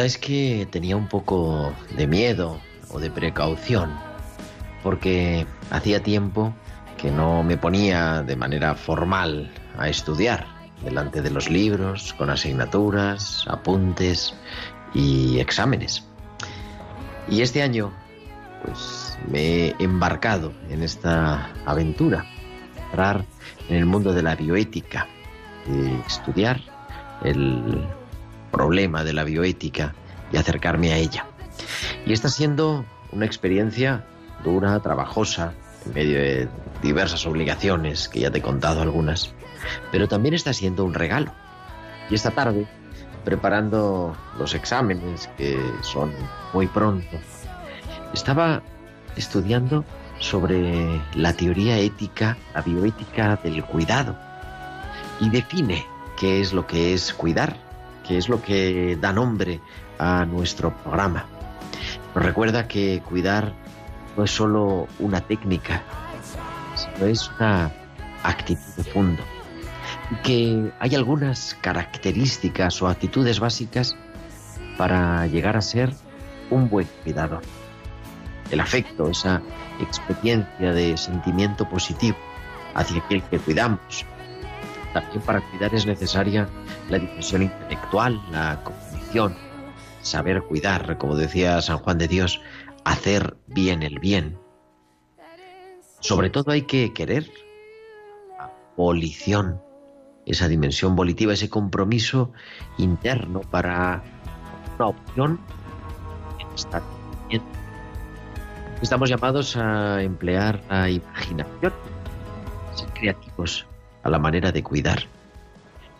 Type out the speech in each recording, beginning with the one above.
Verdad es que tenía un poco de miedo o de precaución, porque hacía tiempo que no me ponía de manera formal a estudiar delante de los libros, con asignaturas, apuntes y exámenes. Y este año, pues me he embarcado en esta aventura, entrar en el mundo de la bioética, de estudiar el problema de la bioética y acercarme a ella. Y está siendo una experiencia dura, trabajosa, en medio de diversas obligaciones, que ya te he contado algunas, pero también está siendo un regalo. Y esta tarde, preparando los exámenes, que son muy pronto, estaba estudiando sobre la teoría ética, la bioética del cuidado, y define qué es lo que es cuidar, qué es lo que da nombre a nuestro programa. Nos recuerda que cuidar no es solo una técnica, sino es una actitud de fondo. Y que hay algunas características o actitudes básicas para llegar a ser un buen cuidador. El afecto, esa experiencia de sentimiento positivo hacia aquel que cuidamos. También para cuidar es necesaria la dimensión intelectual, la cognición, saber cuidar, como decía San Juan de Dios, hacer bien el bien. Sobre todo hay que querer la volición, esa dimensión volitiva, ese compromiso interno para una opción en. Estamos llamados a emplear la imaginación, ser creativos a la manera de cuidar.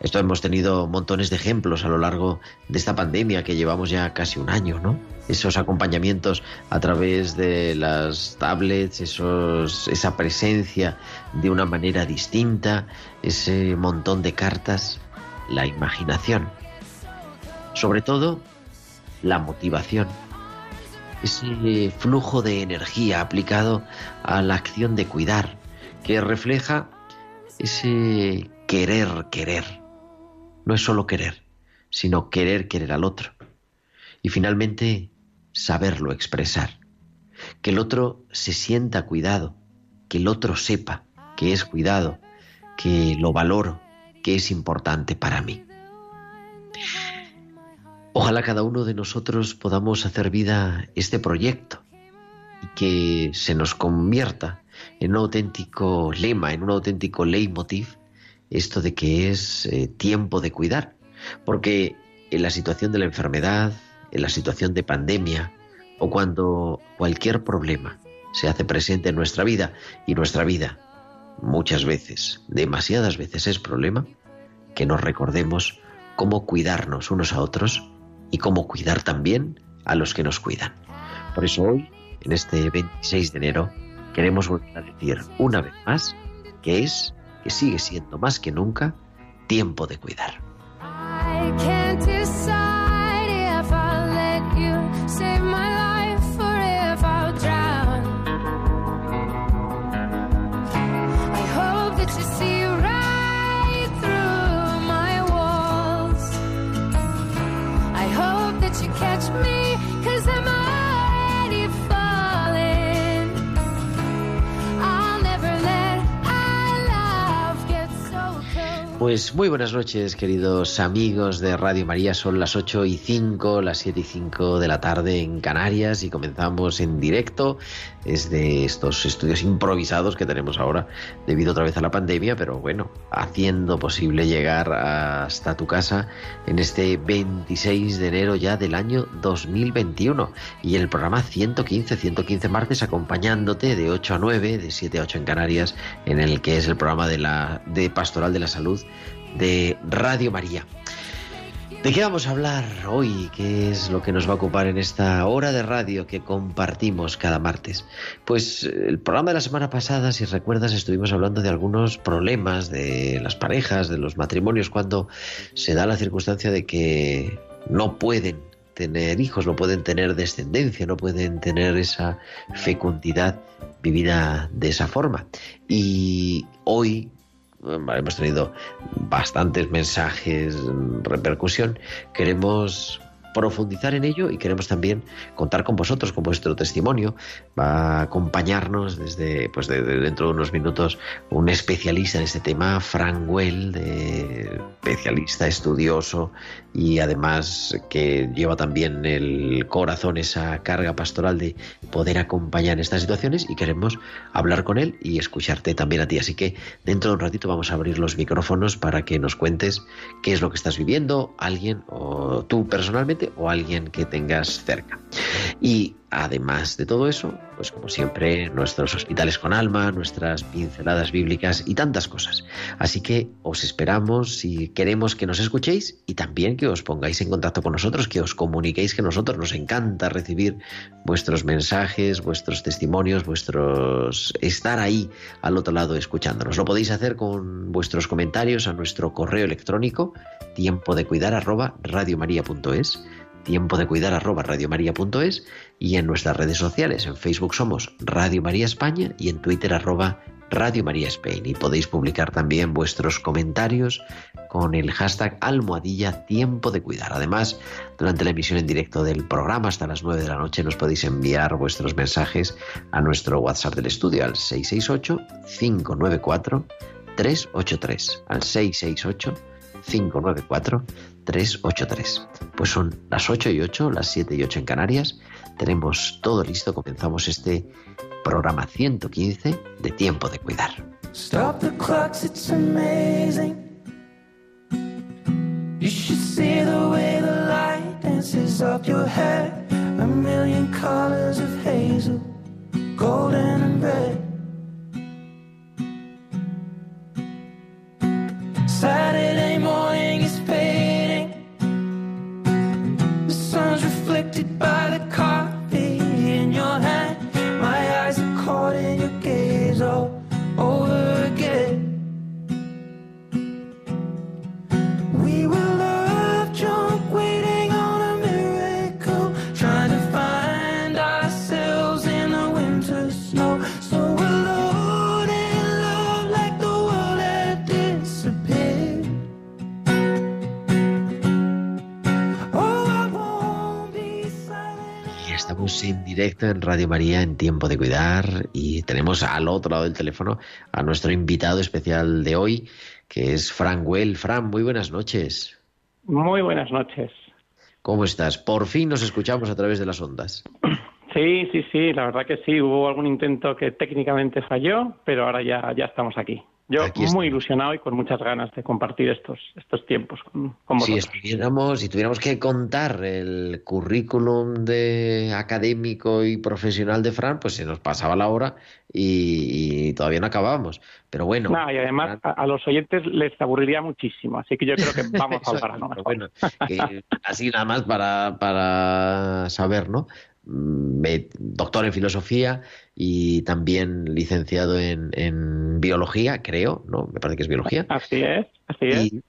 Esto hemos tenido montones de ejemplos a lo largo de esta pandemia que llevamos ya casi un año, ¿no? Esos acompañamientos a través de las tablets, esos, esa presencia de una manera distinta, ese montón de cartas, la imaginación. Sobre todo, la motivación. Ese flujo de energía aplicado a la acción de cuidar, que refleja ese querer, querer no es solo querer, sino querer querer al otro. Y finalmente, saberlo expresar. Que el otro se sienta cuidado, que el otro sepa que es cuidado, que lo valoro, que es importante para mí. Ojalá cada uno de nosotros podamos hacer vida este proyecto y que se nos convierta en un auténtico lema, en un auténtico leitmotiv esto de que es eh, tiempo de cuidar, porque en la situación de la enfermedad, en la situación de pandemia o cuando cualquier problema se hace presente en nuestra vida y nuestra vida muchas veces, demasiadas veces es problema, que nos recordemos cómo cuidarnos unos a otros y cómo cuidar también a los que nos cuidan. Por eso hoy, en este 26 de enero, queremos volver a decir una vez más que es que sigue siendo más que nunca tiempo de cuidar. Pues muy buenas noches, queridos amigos de Radio María. Son las 8 y 5, las 7 y 5 de la tarde en Canarias y comenzamos en directo desde estos estudios improvisados que tenemos ahora debido otra vez a la pandemia, pero bueno, haciendo posible llegar hasta tu casa en este 26 de enero ya del año 2021 y el programa 115, 115 martes acompañándote de 8 a 9, de 7 a 8 en Canarias, en el que es el programa de la de Pastoral de la Salud de Radio María. ¿De qué vamos a hablar hoy? ¿Qué es lo que nos va a ocupar en esta hora de radio que compartimos cada martes? Pues eh, el programa de la semana pasada, si recuerdas, estuvimos hablando de algunos problemas de las parejas, de los matrimonios, cuando se da la circunstancia de que no pueden tener hijos, no pueden tener descendencia, no pueden tener esa fecundidad vivida de esa forma. Y hoy hemos tenido bastantes mensajes, repercusión. Queremos profundizar en ello y queremos también contar con vosotros, con vuestro testimonio. Va a acompañarnos desde, pues de dentro de unos minutos un especialista en este tema, Frank Well, de especialista, estudioso y además que lleva también el corazón esa carga pastoral de poder acompañar en estas situaciones y queremos hablar con él y escucharte también a ti. Así que dentro de un ratito vamos a abrir los micrófonos para que nos cuentes qué es lo que estás viviendo, alguien o tú personalmente o alguien que tengas cerca. Y además de todo eso, pues como siempre, nuestros hospitales con alma, nuestras pinceladas bíblicas y tantas cosas. Así que os esperamos si queremos que nos escuchéis y también que os pongáis en contacto con nosotros, que os comuniquéis que nosotros nos encanta recibir vuestros mensajes, vuestros testimonios, vuestros estar ahí al otro lado escuchándonos. Lo podéis hacer con vuestros comentarios a nuestro correo electrónico tiempo de cuidar arroba radiomaria.es tiempo de cuidar arroba radiomaria.es y en nuestras redes sociales. En Facebook somos Radio María España y en Twitter arroba Radio María Spain. Y podéis publicar también vuestros comentarios con el hashtag almohadilla tiempo de cuidar. Además, durante la emisión en directo del programa hasta las 9 de la noche nos podéis enviar vuestros mensajes a nuestro WhatsApp del estudio al 668 594 383 al 668 594 383. Pues son las 8 y 8, las 7 y 8 en Canarias. Tenemos todo listo. Comenzamos este programa 115 de Tiempo de Cuidar. Stop the clocks, it's amazing. You should see the way the light dances up your hair. A million colors of hazel, golden and red. Saturday morning is fading. The sun's reflected by directo en Radio María en Tiempo de Cuidar y tenemos al otro lado del teléfono a nuestro invitado especial de hoy, que es Fran Well. Fran, muy buenas noches. Muy buenas noches. ¿Cómo estás? Por fin nos escuchamos a través de las ondas. Sí, sí, sí, la verdad que sí, hubo algún intento que técnicamente falló, pero ahora ya, ya estamos aquí. Yo Aquí muy ilusionado y con muchas ganas de compartir estos, estos tiempos con, con Si vosotros. estuviéramos, si tuviéramos que contar el currículum de académico y profesional de Fran, pues se nos pasaba la hora y, y todavía no acabábamos. Pero bueno. No, y además a, a los oyentes les aburriría muchísimo, así que yo creo que vamos a hablar, ¿no? bueno, que así nada más para, para saber, ¿no? Doctor en filosofía y también licenciado en, en biología, creo, ¿no? Me parece que es biología. Así es, así es. Y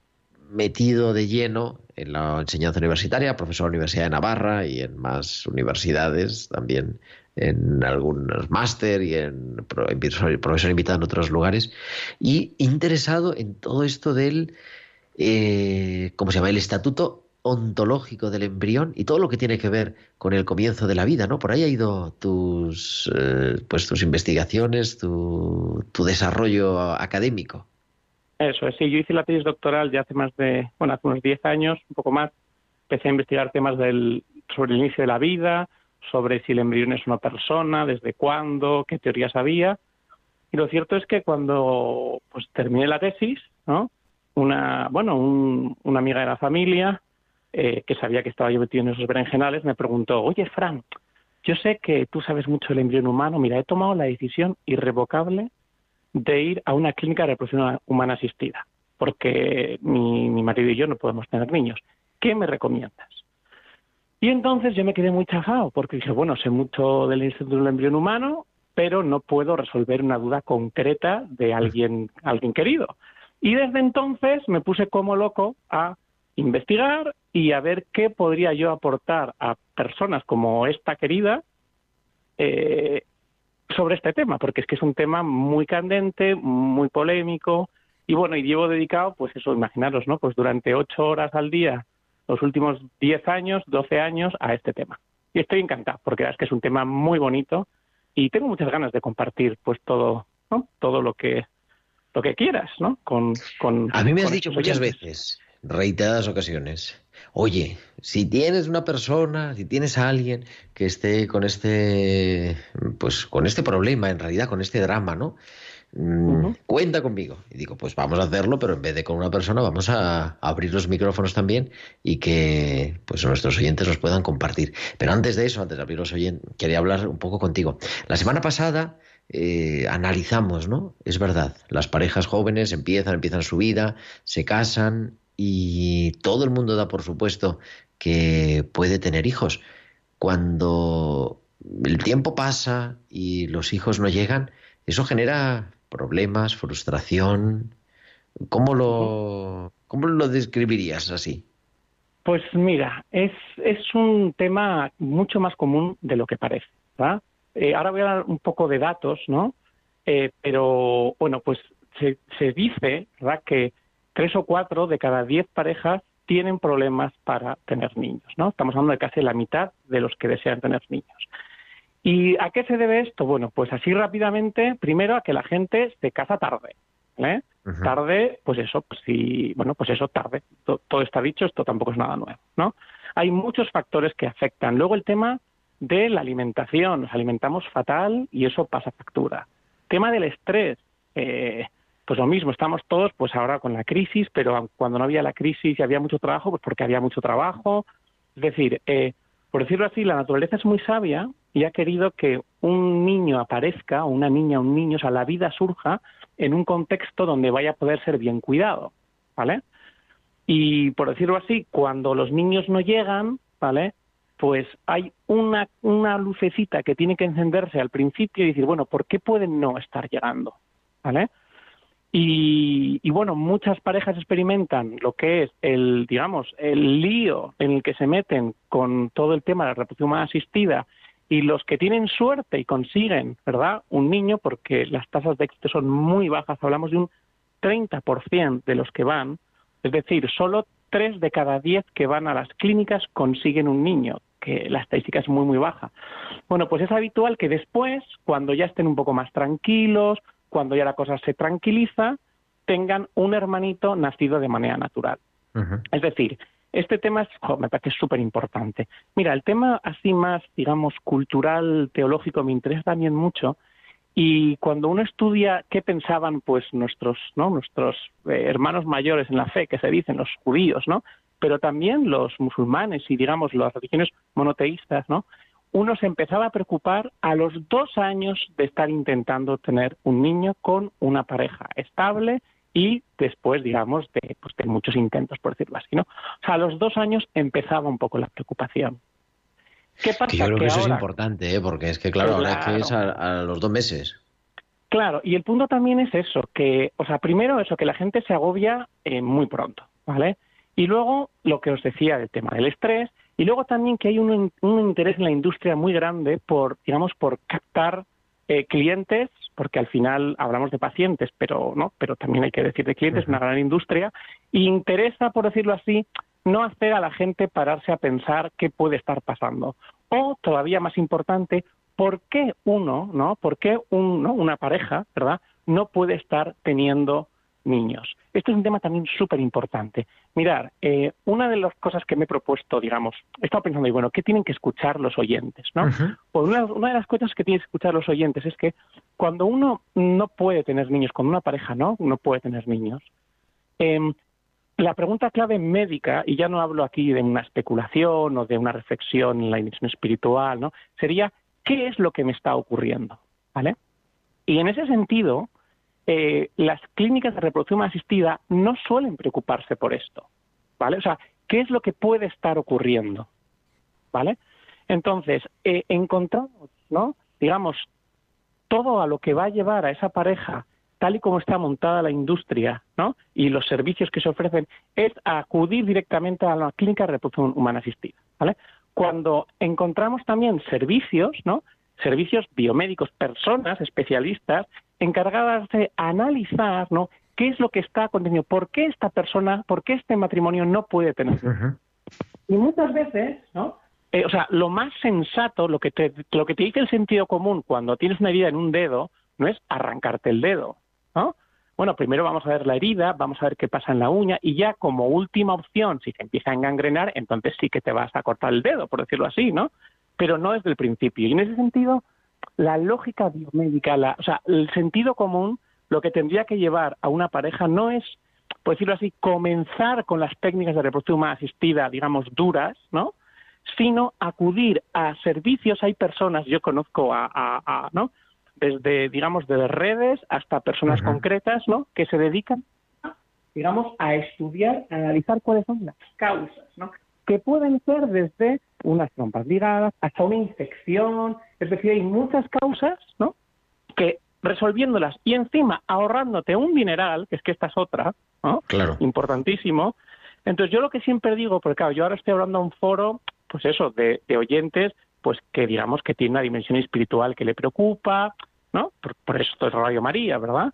metido de lleno en la enseñanza universitaria, profesor de la Universidad de Navarra y en más universidades, también en algunos máster y en pro- en profesor, profesor invitado en otros lugares, y interesado en todo esto del, eh, ¿cómo se llama? El estatuto ontológico del embrión y todo lo que tiene que ver con el comienzo de la vida, ¿no? Por ahí ha ido tus, eh, pues tus investigaciones, tu, tu desarrollo académico. Eso es, sí, yo hice la tesis doctoral ya hace más de, bueno, hace unos 10 años, un poco más. Empecé a investigar temas del, sobre el inicio de la vida, sobre si el embrión es una persona, desde cuándo, qué teorías había. Y lo cierto es que cuando pues terminé la tesis, ¿no? Una, bueno, un- una amiga de la familia eh, que sabía que estaba yo metido en esos berenjenales me preguntó, oye, Fran, yo sé que tú sabes mucho del embrión humano, mira, he tomado la decisión irrevocable de ir a una clínica de reproducción humana asistida, porque mi, mi marido y yo no podemos tener niños. ¿Qué me recomiendas? Y entonces yo me quedé muy chafado, porque dije, bueno, sé mucho del Instituto del Embrión Humano, pero no puedo resolver una duda concreta de alguien, alguien querido. Y desde entonces me puse como loco a investigar y a ver qué podría yo aportar a personas como esta querida eh, sobre este tema, porque es que es un tema muy candente, muy polémico, y bueno, y llevo dedicado, pues eso, imaginaros, ¿no? Pues durante ocho horas al día, los últimos diez años, doce años, a este tema. Y estoy encantado, porque es que es un tema muy bonito y tengo muchas ganas de compartir, pues todo, ¿no? Todo lo que lo que quieras, ¿no? Con, con A mí me has dicho muchas veces, reiteradas ocasiones, oye, si tienes una persona, si tienes a alguien que esté con este, pues con este problema, en realidad, con este drama, ¿no? Mm. Cuenta conmigo. Y digo, pues vamos a hacerlo, pero en vez de con una persona, vamos a abrir los micrófonos también y que pues nuestros oyentes nos puedan compartir. Pero antes de eso, antes de abrir los oyentes, quería hablar un poco contigo. La semana pasada eh, analizamos, ¿no? Es verdad, las parejas jóvenes empiezan, empiezan su vida, se casan y todo el mundo da por supuesto que puede tener hijos. Cuando el tiempo pasa y los hijos no llegan, eso genera problemas, frustración. ¿Cómo lo, cómo lo describirías así? Pues mira, es, es un tema mucho más común de lo que parece. Eh, ahora voy a dar un poco de datos, ¿no? Eh, pero bueno, pues se, dice que tres o cuatro de cada diez parejas tienen problemas para tener niños, ¿no? Estamos hablando de casi la mitad de los que desean tener niños. ¿Y a qué se debe esto? Bueno, pues así rápidamente, primero a que la gente se casa tarde. ¿eh? Tarde, pues eso, pues sí, bueno, pues eso tarde. To- todo está dicho, esto tampoco es nada nuevo, ¿no? Hay muchos factores que afectan. Luego el tema de la alimentación, nos alimentamos fatal y eso pasa factura. Tema del estrés, eh, pues lo mismo, estamos todos pues ahora con la crisis, pero cuando no había la crisis y había mucho trabajo, pues porque había mucho trabajo. Es decir, eh, por decirlo así, la naturaleza es muy sabia y ha querido que un niño aparezca, una niña, un niño, o sea, la vida surja en un contexto donde vaya a poder ser bien cuidado, ¿vale? Y por decirlo así, cuando los niños no llegan, ¿vale? Pues hay una, una lucecita que tiene que encenderse al principio y decir, bueno, ¿por qué pueden no estar llegando? ¿Vale? Y, bueno, muchas parejas experimentan lo que es el, digamos, el lío en el que se meten con todo el tema de la reproducción humana asistida y los que tienen suerte y consiguen, ¿verdad?, un niño, porque las tasas de éxito son muy bajas, hablamos de un 30% de los que van, es decir, solo 3 de cada 10 que van a las clínicas consiguen un niño, que la estadística es muy, muy baja. Bueno, pues es habitual que después, cuando ya estén un poco más tranquilos, cuando ya la cosa se tranquiliza, tengan un hermanito nacido de manera natural. Es decir, este tema es, jo, me parece súper importante. Mira, el tema así más, digamos, cultural, teológico, me interesa también mucho. Y cuando uno estudia qué pensaban, pues nuestros, ¿no? Nuestros eh, hermanos mayores en la fe, que se dicen los judíos, ¿no? Pero también los musulmanes y, digamos, las religiones monoteístas, ¿no? Uno se empezaba a preocupar a los dos años de estar intentando tener un niño con una pareja estable y después, digamos, de, pues, de muchos intentos, por decirlo así, ¿no? O sea, a los dos años empezaba un poco la preocupación. ¿Qué pasa? Que yo creo que, que eso es importante, ¿eh? porque es que, claro, ahora es que es a, a los dos meses. Claro, y el punto también es eso, que, o sea, primero eso, que la gente se agobia eh, muy pronto, ¿vale? Y luego lo que os decía del tema del estrés, y luego también que hay un, un interés en la industria muy grande por, digamos, por captar eh, clientes, porque al final hablamos de pacientes, pero no, pero también hay que decir de clientes, Ujú. una gran industria, y interesa, por decirlo así, no hacer a la gente pararse a pensar qué puede estar pasando. O, todavía más importante, por qué uno, ¿no? ¿Por qué un, ¿no? una pareja, ¿verdad? No puede estar teniendo niños. Este es un tema también súper importante. Mirar, eh, una de las cosas que me he propuesto, digamos, he estado pensando, y bueno, ¿qué tienen que escuchar los oyentes? ¿no? Pues una, una, de las cosas que tienen que escuchar los oyentes es que cuando uno no puede tener niños, cuando una pareja no, no puede tener niños, eh, la pregunta clave médica, y ya no hablo aquí de una especulación o de una reflexión en la dimensión espiritual, ¿no? sería ¿qué es lo que me está ocurriendo? ¿Vale? Y en ese sentido, eh, las clínicas de reproducción asistida no suelen preocuparse por esto, ¿vale? O sea, ¿qué es lo que puede estar ocurriendo? ¿Vale? Entonces, eh, encontramos, ¿no? Digamos, todo a lo que va a llevar a esa pareja, tal y como está montada la industria, ¿no? Y los servicios que se ofrecen, es acudir directamente a la clínica de reproducción humana asistida, ¿vale? Cuando encontramos también servicios, ¿no? Servicios biomédicos, personas, especialistas, encargadas de analizar, ¿no? ¿Qué es lo que está aconteciendo? ¿Por qué esta persona, por qué este matrimonio no puede tener? Y muchas veces, ¿no? Eh, o sea, lo más sensato, lo que, te, lo que te dice el sentido común cuando tienes una herida en un dedo, no es arrancarte el dedo, ¿no? Bueno, primero vamos a ver la herida, vamos a ver qué pasa en la uña y ya como última opción, si se empieza a engangrenar, entonces sí que te vas a cortar el dedo, por decirlo así, ¿no? Pero no desde el principio. Y en ese sentido, la lógica biomédica, la, o sea, el sentido común, lo que tendría que llevar a una pareja no es, por decirlo así, comenzar con las técnicas de reproducción humana asistida, digamos, duras, ¿no? Sino acudir a servicios. Hay personas, yo conozco a, a- a, ¿no? Desde, digamos, de redes hasta personas concretas, ¿no? Que se dedican, digamos, a estudiar, a analizar cuáles son las causas, ¿no? Que pueden ser desde unas trompas ligadas hasta una infección, es decir, hay muchas causas, ¿no? Que resolviéndolas y encima ahorrándote un dineral, que es que esta es otra, ¿no? Claro. Importantísimo. Entonces yo lo que siempre digo, porque claro, yo ahora estoy hablando a un foro, pues eso, de, de oyentes, pues que digamos que tiene una dimensión espiritual que le preocupa, ¿no? Por, por eso esto es Radio María, ¿verdad?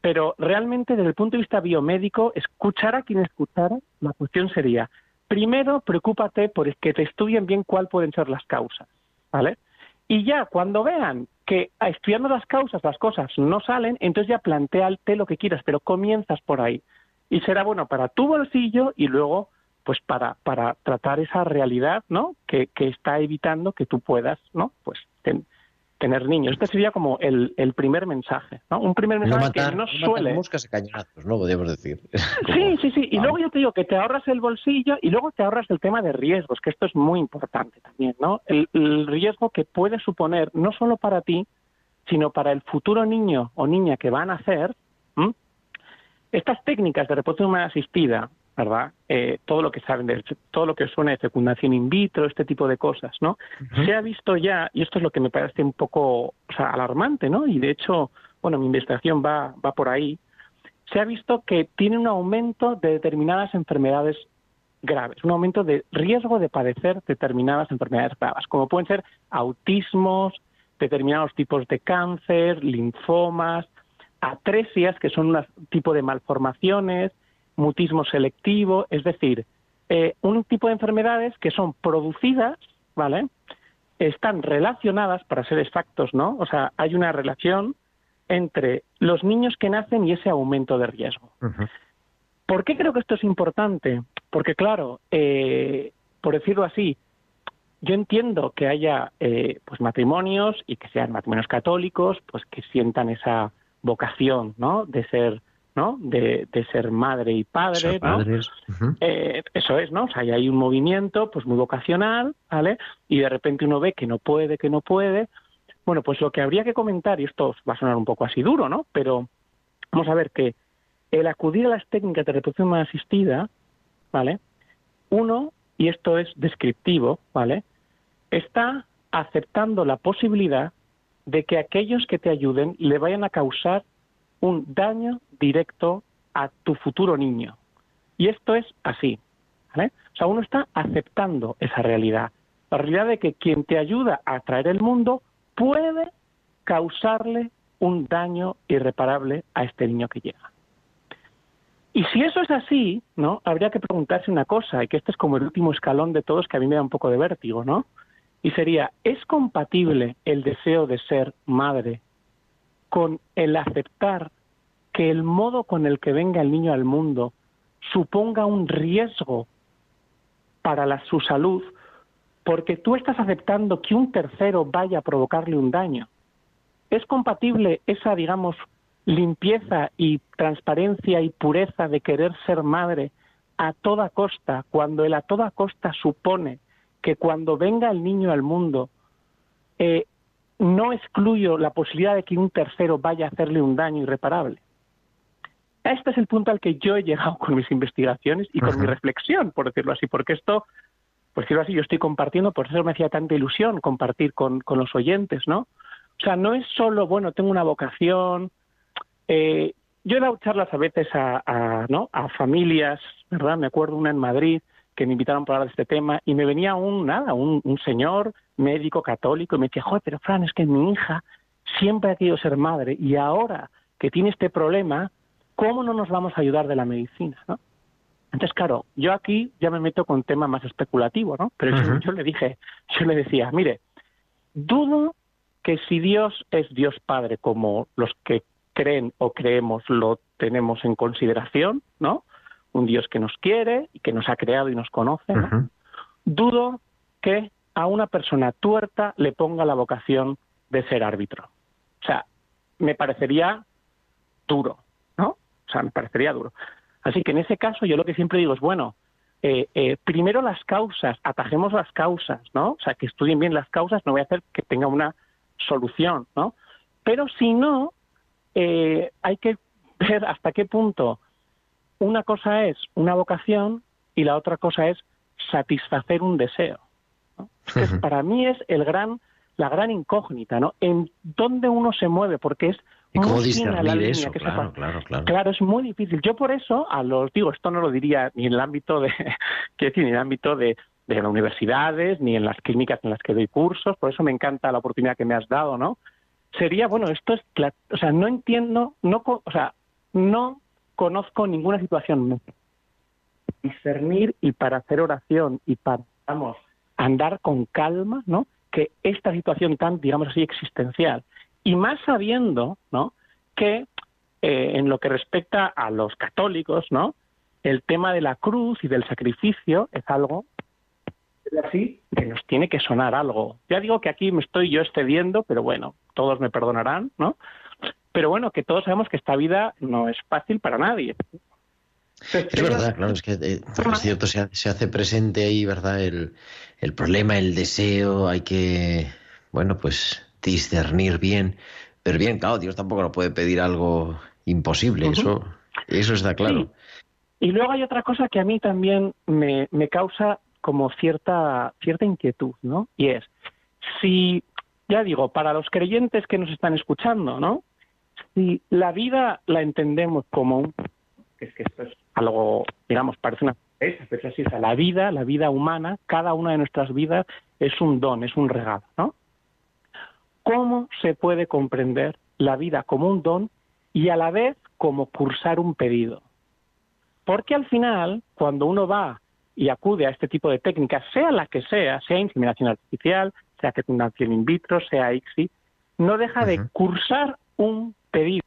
Pero realmente desde el punto de vista biomédico, escuchar a quien escuchara, la cuestión sería, primero preocúpate por que te estudien bien cuál pueden ser las causas, ¿vale? Y ya cuando vean que estudiando las causas las cosas no salen, entonces ya planteate lo que quieras, pero comienzas por ahí. Y será bueno para tu bolsillo y luego pues para, para tratar esa realidad, ¿no? Que, que está evitando que tú puedas, ¿no? Pues tener niños. Este sería como el, el primer mensaje, ¿no? Un primer No mensaje matar, que no no suele... moscas a cañonazos, ¿no? Podríamos decir. Sí, sí, sí. Y Vale. luego yo te digo que te ahorras el bolsillo y luego te ahorras el tema de riesgos, que esto es muy importante también, ¿no? El, el riesgo que puede suponer no solo para ti, sino para el futuro niño o niña que van a nacer. ¿m? Estas técnicas de reproducción humana asistida, ¿verdad? Eh, todo lo que saben, de, todo lo que suena de fecundación in vitro, este tipo de cosas, ¿no? Se ha visto ya, y esto es lo que me parece un poco o sea, alarmante, ¿no? Y de hecho, bueno, mi investigación va, va por ahí, se ha visto que tiene un aumento de determinadas enfermedades graves, un aumento de riesgo de padecer determinadas enfermedades graves, como pueden ser autismos, determinados tipos de cáncer, linfomas, atresias, que son un tipo de malformaciones, mutismo selectivo, es decir, eh, un tipo de enfermedades que son producidas, ¿vale? Están relacionadas, para ser exactos, ¿no? O sea, hay una relación entre los niños que nacen y ese aumento de riesgo. ¿Por qué creo que esto es importante? Porque, claro, eh, por decirlo así, yo entiendo que haya eh, pues matrimonios y que sean matrimonios católicos, pues que sientan esa vocación, ¿no? De ser, ¿no? De, de ser madre y padre, ¿no? padres. Eh, eso es, ¿no? O sea, y hay un movimiento pues muy vocacional, ¿vale? Y de repente uno ve que no puede, que no puede. Bueno, pues lo que habría que comentar, y esto va a sonar un poco así duro, ¿no? Pero vamos a ver que el acudir a las técnicas de reproducción humana asistida, ¿vale? Uno, y esto es descriptivo, ¿vale? Está aceptando la posibilidad de que aquellos que te ayuden le vayan a causar un daño directo a tu futuro niño. Y esto es así. ¿vale? O sea, uno está aceptando esa realidad. La realidad de que quien te ayuda a traer el mundo puede causarle un daño irreparable a este niño que llega. Y si eso es así, ¿no? Habría que preguntarse una cosa, y que este es como el último escalón de todos que a mí me da un poco de vértigo, ¿no? Y sería, ¿es compatible el deseo de ser madre con el aceptar que el modo con el que venga el niño al mundo suponga un riesgo para su salud, porque tú estás aceptando que un tercero vaya a provocarle un daño? ¿Es compatible esa, digamos, limpieza y transparencia y pureza de querer ser madre a toda costa, cuando el a toda costa supone que cuando venga el niño al mundo eh, no excluyo la posibilidad de que un tercero vaya a hacerle un daño irreparable. Este es el punto al que yo he llegado con mis investigaciones y con mi reflexión, por decirlo así, porque esto, por decirlo así, yo estoy compartiendo, por eso me hacía tanta ilusión compartir con, con los oyentes, ¿no? O sea, no es solo, bueno, tengo una vocación, eh, yo he dado charlas a veces a, a, ¿no? a familias, ¿verdad? Me acuerdo una en Madrid que me invitaron para hablar de este tema y me venía un, nada, un, un señor médico católico y me decía, joder, pero Fran, es que mi hija siempre ha querido ser madre y ahora que tiene este problema, ¿cómo no nos vamos a ayudar de la medicina, no? Entonces, claro, yo aquí ya me meto con tema más especulativo, ¿no? Pero yo, yo le dije, yo le decía, mire, dudo que si Dios es Dios Padre, como los que creen o creemos lo tenemos en consideración, ¿no? Un Dios que nos quiere y que nos ha creado y nos conoce. ¿no? Dudo que a una persona tuerta le ponga la vocación de ser árbitro. O sea, me parecería duro, ¿no? O sea, me parecería duro. Así que en ese caso yo lo que siempre digo es, bueno, eh, eh, primero las causas, atajemos las causas, ¿no? O sea, que estudien bien las causas, no voy a hacer que tenga una solución, ¿no? Pero si no, eh, hay que ver hasta qué punto una cosa es una vocación y la otra cosa es satisfacer un deseo. ¿no? Es que para mí es el gran, la gran incógnita, ¿no? En dónde uno se mueve, porque es ¿Y cómo muy fina la línea eso? que se Claro, pasa. claro, claro. Claro, es muy difícil. Yo por eso a los digo, esto no lo diría ni en el ámbito de, quiero decir, ni en el ámbito de, de las universidades, ni en las clínicas en las que doy cursos, por eso me encanta la oportunidad que me has dado, ¿no? Sería, bueno, esto es, o sea, no entiendo, no, o sea, no conozco ninguna situación discernir y para hacer oración y para, vamos, andar con calma, ¿no? Que esta situación tan, digamos así, existencial. Y más sabiendo, ¿no? Que eh, en lo que respecta a los católicos, ¿no? El tema de la cruz y del sacrificio es algo así que nos tiene que sonar algo. Ya digo que aquí me estoy yo excediendo, pero bueno, todos me perdonarán, ¿no? Pero bueno, que todos sabemos que esta vida no es fácil para nadie. Es verdad, claro, es que eh, es cierto, se, se hace presente ahí, ¿verdad? El, el problema, el deseo, hay que, bueno, pues discernir bien. Pero bien, claro, Dios tampoco nos puede pedir algo imposible, eso, eso está claro. Sí. Y luego hay otra cosa que a mí también me, me causa como cierta, cierta inquietud, ¿no? Y es, si, ya digo, para los creyentes que nos están escuchando, ¿no? Si la vida la entendemos como un... es que esto es algo, digamos, parece una... Es, pero es así, sea, la vida, la vida humana, cada una de nuestras vidas es un don, es un regalo, ¿no? ¿Cómo se puede comprender la vida como un don y a la vez como cursar un pedido? Porque al final, cuando uno va y acude a este tipo de técnicas, sea la que sea, sea inseminación artificial, sea fecundación in vitro, sea ICSI, no deja de cursar un pedido.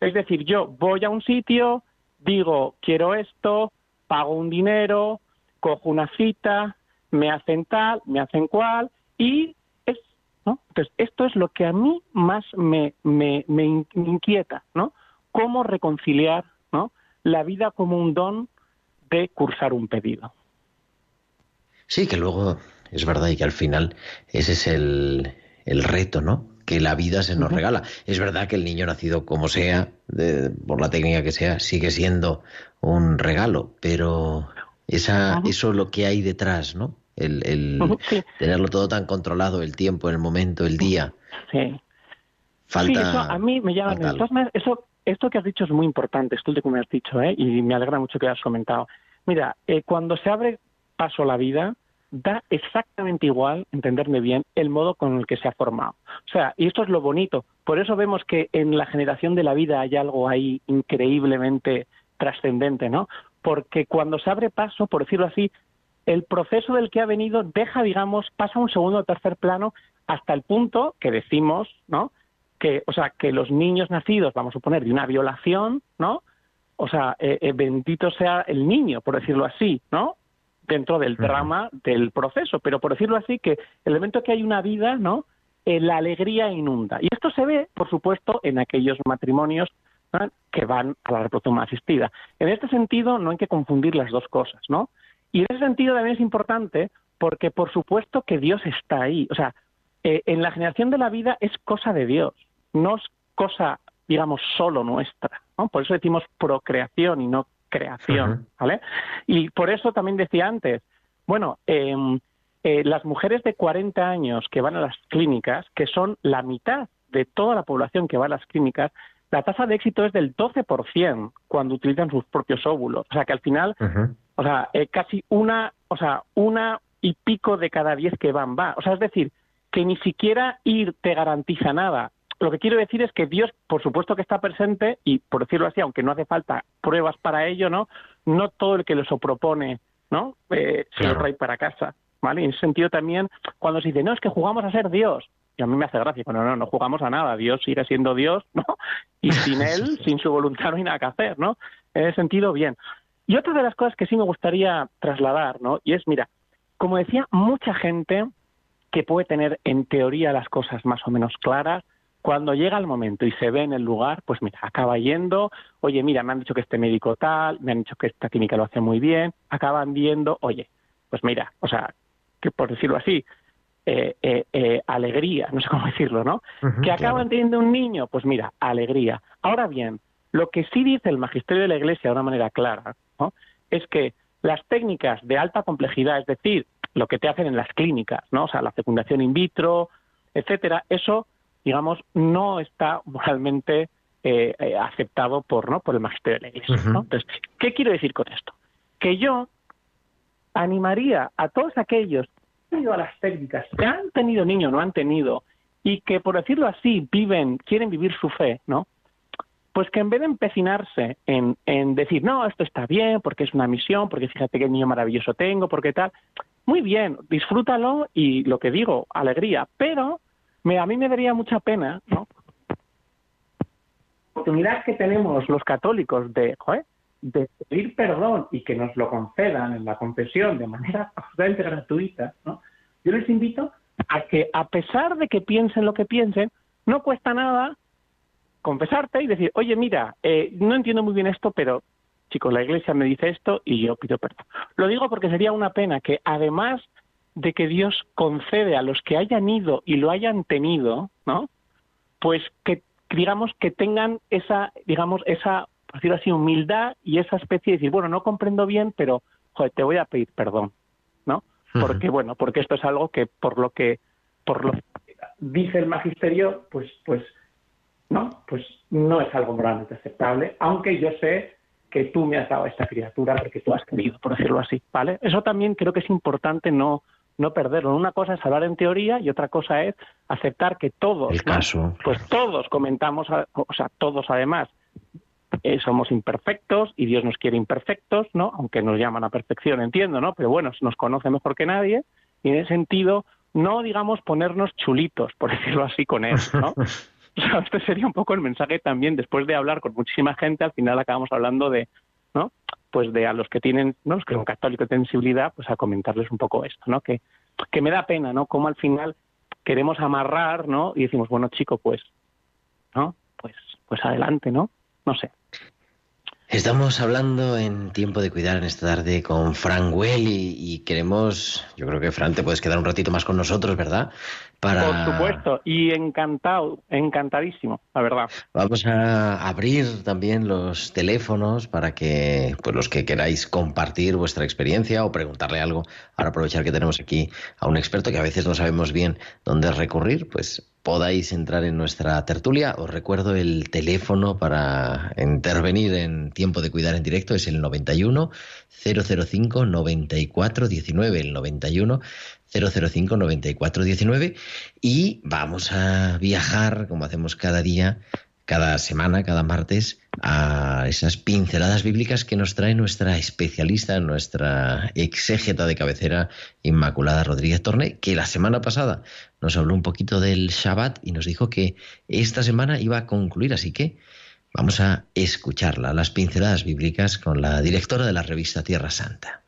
Es decir, yo voy a un sitio, digo, quiero esto, pago un dinero, cojo una cita, me hacen tal, me hacen cual, y es, ¿no? Entonces, esto es lo que a mí más me, me, me in- me inquieta, ¿no? Cómo reconciliar, ¿no? La vida como un don de cursar un pedido. Sí, que luego es verdad y que al final ese es el, el reto, ¿no? Que la vida se nos regala. Es verdad que el niño nacido como sea, de- por la técnica que sea, sigue siendo un regalo, pero esa, eso lo que hay detrás, ¿no? El, el tenerlo todo tan controlado, el tiempo, el momento, el día. sí. Falta. Sí, eso a mí me llama. falta de algo. todas maneras, eso, esto que has dicho es muy importante, esto que me has dicho, ¿eh? y me alegra mucho que hayas comentado. Mira, eh, cuando se abre paso a la vida, da exactamente igual, entenderme bien, el modo con el que se ha formado. O sea, y esto es lo bonito. Por eso vemos que en la generación de la vida hay algo ahí increíblemente trascendente, ¿no? Porque cuando se abre paso, por decirlo así, el proceso del que ha venido deja, digamos, pasa un segundo o tercer plano hasta el punto que decimos, ¿no? Que, o sea, que los niños nacidos, vamos a suponer, de una violación, ¿no? O sea, eh, eh, bendito sea el niño, por decirlo así, ¿no? Dentro del drama del proceso, pero por decirlo así, que el momento que hay una vida, ¿no? Eh, la alegría inunda. Y esto se ve, por supuesto, en aquellos matrimonios ¿no? que van a la reproducción asistida. En este sentido, no hay que confundir las dos cosas, ¿no? Y en ese sentido también es importante porque, por supuesto, que Dios está ahí. O sea, eh, en la generación de la vida es cosa de Dios, no es cosa, digamos, solo nuestra. ¿no? Por eso decimos procreación y no creación, ¿vale? Y por eso también decía antes, bueno, em, eh, las mujeres de 40 años que van a las clínicas, que son la mitad de toda la población que va a las clínicas, la tasa de éxito es del 12% cuando utilizan sus propios óvulos. O sea que al final, o sea, eh, casi una, o sea, una y pico de cada diez que van va. O sea, es decir, que ni siquiera ir te garantiza nada. Lo que quiero decir es que Dios, por supuesto que está presente y, por decirlo así, aunque no hace falta pruebas para ello, ¿no? No todo el que lo propone, ¿no? Eh, se lo Claro. trae para casa, ¿vale? En ese sentido también, cuando se dice, no, es que jugamos a ser Dios, y a mí me hace gracia, bueno, no, no jugamos a nada, Dios sigue siendo Dios, ¿no? Y sin Él, sin su voluntad, no hay nada que hacer, ¿no? En ese sentido, bien. Y otra de las cosas que sí me gustaría trasladar, ¿no? Y es, mira, como decía, mucha gente que puede tener en teoría las cosas más o menos claras, cuando llega el momento y se ve en el lugar, pues mira, acaba yendo, oye, mira, me han dicho que este médico tal, me han dicho que esta clínica lo hace muy bien, acaban viendo, oye, pues mira, o sea, que por decirlo así, eh, eh, eh, alegría, no sé cómo decirlo, ¿no? que acaban teniendo un niño, pues mira, alegría. Ahora bien, lo que sí dice el magisterio de la Iglesia de una manera clara, ¿no? es que las técnicas de alta complejidad, es decir, lo que te hacen en las clínicas, ¿no? O sea, la fecundación in vitro, etcétera, eso, digamos, no está moralmente eh, eh, aceptado por, ¿no? por el magisterio de la Iglesia. Entonces, ¿qué quiero decir con esto? Que yo animaría a todos aquellos que han ido a las técnicas, que han tenido niños, no han tenido, y que, por decirlo así, viven, quieren vivir su fe, ¿no? Pues que en vez de empecinarse en, en decir, no, esto está bien, porque es una misión, porque fíjate qué niño maravilloso tengo, porque tal, muy bien, disfrútalo y lo que digo, alegría, pero me, a mí me daría mucha pena, ¿no? oportunidad que tenemos los católicos de pedir perdón y que nos lo concedan en la confesión de manera absolutamente gratuita, ¿no? yo les invito a que, a pesar de que piensen lo que piensen, no cuesta nada confesarte y decir, oye, mira, eh, no entiendo muy bien esto, pero chicos, la iglesia me dice esto y yo pido perdón. Lo digo porque sería una pena que además de que Dios concede a los que hayan ido y lo hayan tenido, ¿no? Pues que digamos que tengan esa, digamos, esa, por decirlo así, humildad y esa especie de decir, bueno, no comprendo bien, pero joder, te voy a pedir perdón, ¿no? Porque bueno, porque esto es algo que por lo que por lo que dice el magisterio, pues pues no, pues no es algo moralmente aceptable, aunque yo sé que tú me has dado a esta criatura porque tú has querido, por decirlo así, ¿vale? Eso también creo que es importante no no perderlo. Una cosa es hablar en teoría y otra cosa es aceptar que todos, El ¿no? caso, pues todos comentamos, a- o sea, todos además eh, somos imperfectos y Dios nos quiere imperfectos, ¿no? Aunque nos llaman a perfección, entiendo, ¿no? Pero bueno, nos conoce mejor que nadie y en ese sentido no, digamos, ponernos chulitos, por decirlo así, con él, ¿no? O sea, este sería un poco el mensaje también, después de hablar con muchísima gente, al final acabamos hablando de, ¿no? Pues de a los que tienen, ¿no? Los que son católicos tienen sensibilidad, pues a comentarles un poco esto, ¿no? Que, que me da pena, ¿no? Como al final queremos amarrar, ¿no? Y decimos, bueno, chico, pues, ¿no? Pues, pues adelante, ¿no? No sé. Estamos hablando en tiempo de cuidar en esta tarde con Fran Well y, y queremos, yo creo que Fran te puedes quedar un ratito más con nosotros, ¿verdad? Para... Por supuesto, y encantado, encantadísimo, la verdad. Vamos a abrir también los teléfonos para que pues los que queráis compartir vuestra experiencia o preguntarle algo, ahora aprovechar que tenemos aquí a un experto que a veces no sabemos bien dónde recurrir, pues podáis entrar en nuestra tertulia. Os recuerdo el teléfono para intervenir en tiempo de cuidar en directo es el 91 005 94 19, el 91 005 94 19 y vamos a viajar como hacemos cada día, cada semana, cada martes a esas pinceladas bíblicas que nos trae nuestra especialista, nuestra exégeta de cabecera, Inmaculada Rodríguez Torné, que la semana pasada nos habló un poquito del Shabbat y nos dijo que esta semana iba a concluir, así que vamos a escucharla, las pinceladas bíblicas, con la directora de la revista Tierra Santa.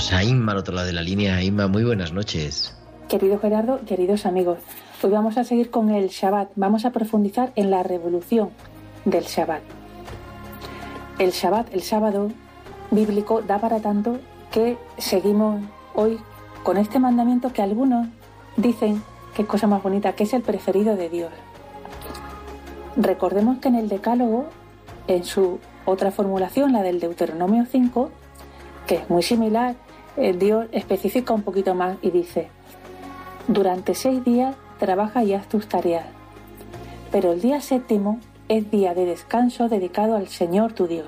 Tenemos a Inma al otro lado de la línea. Inma, muy buenas noches. Querido Gerardo, queridos amigos, hoy vamos a seguir con el Shabbat. Vamos a profundizar en la revolución del Shabbat. El Shabbat, el sábado bíblico, da para tanto que seguimos hoy con este mandamiento que algunos dicen que es cosa más bonita, que es el preferido de Dios. Recordemos que en el Decálogo, en su otra formulación, la del Deuteronomio 5, que es muy similar, eh, Dios especifica un poquito más y dice, durante seis días trabaja y haz tus tareas, pero el día séptimo es día de descanso dedicado al Señor tu Dios.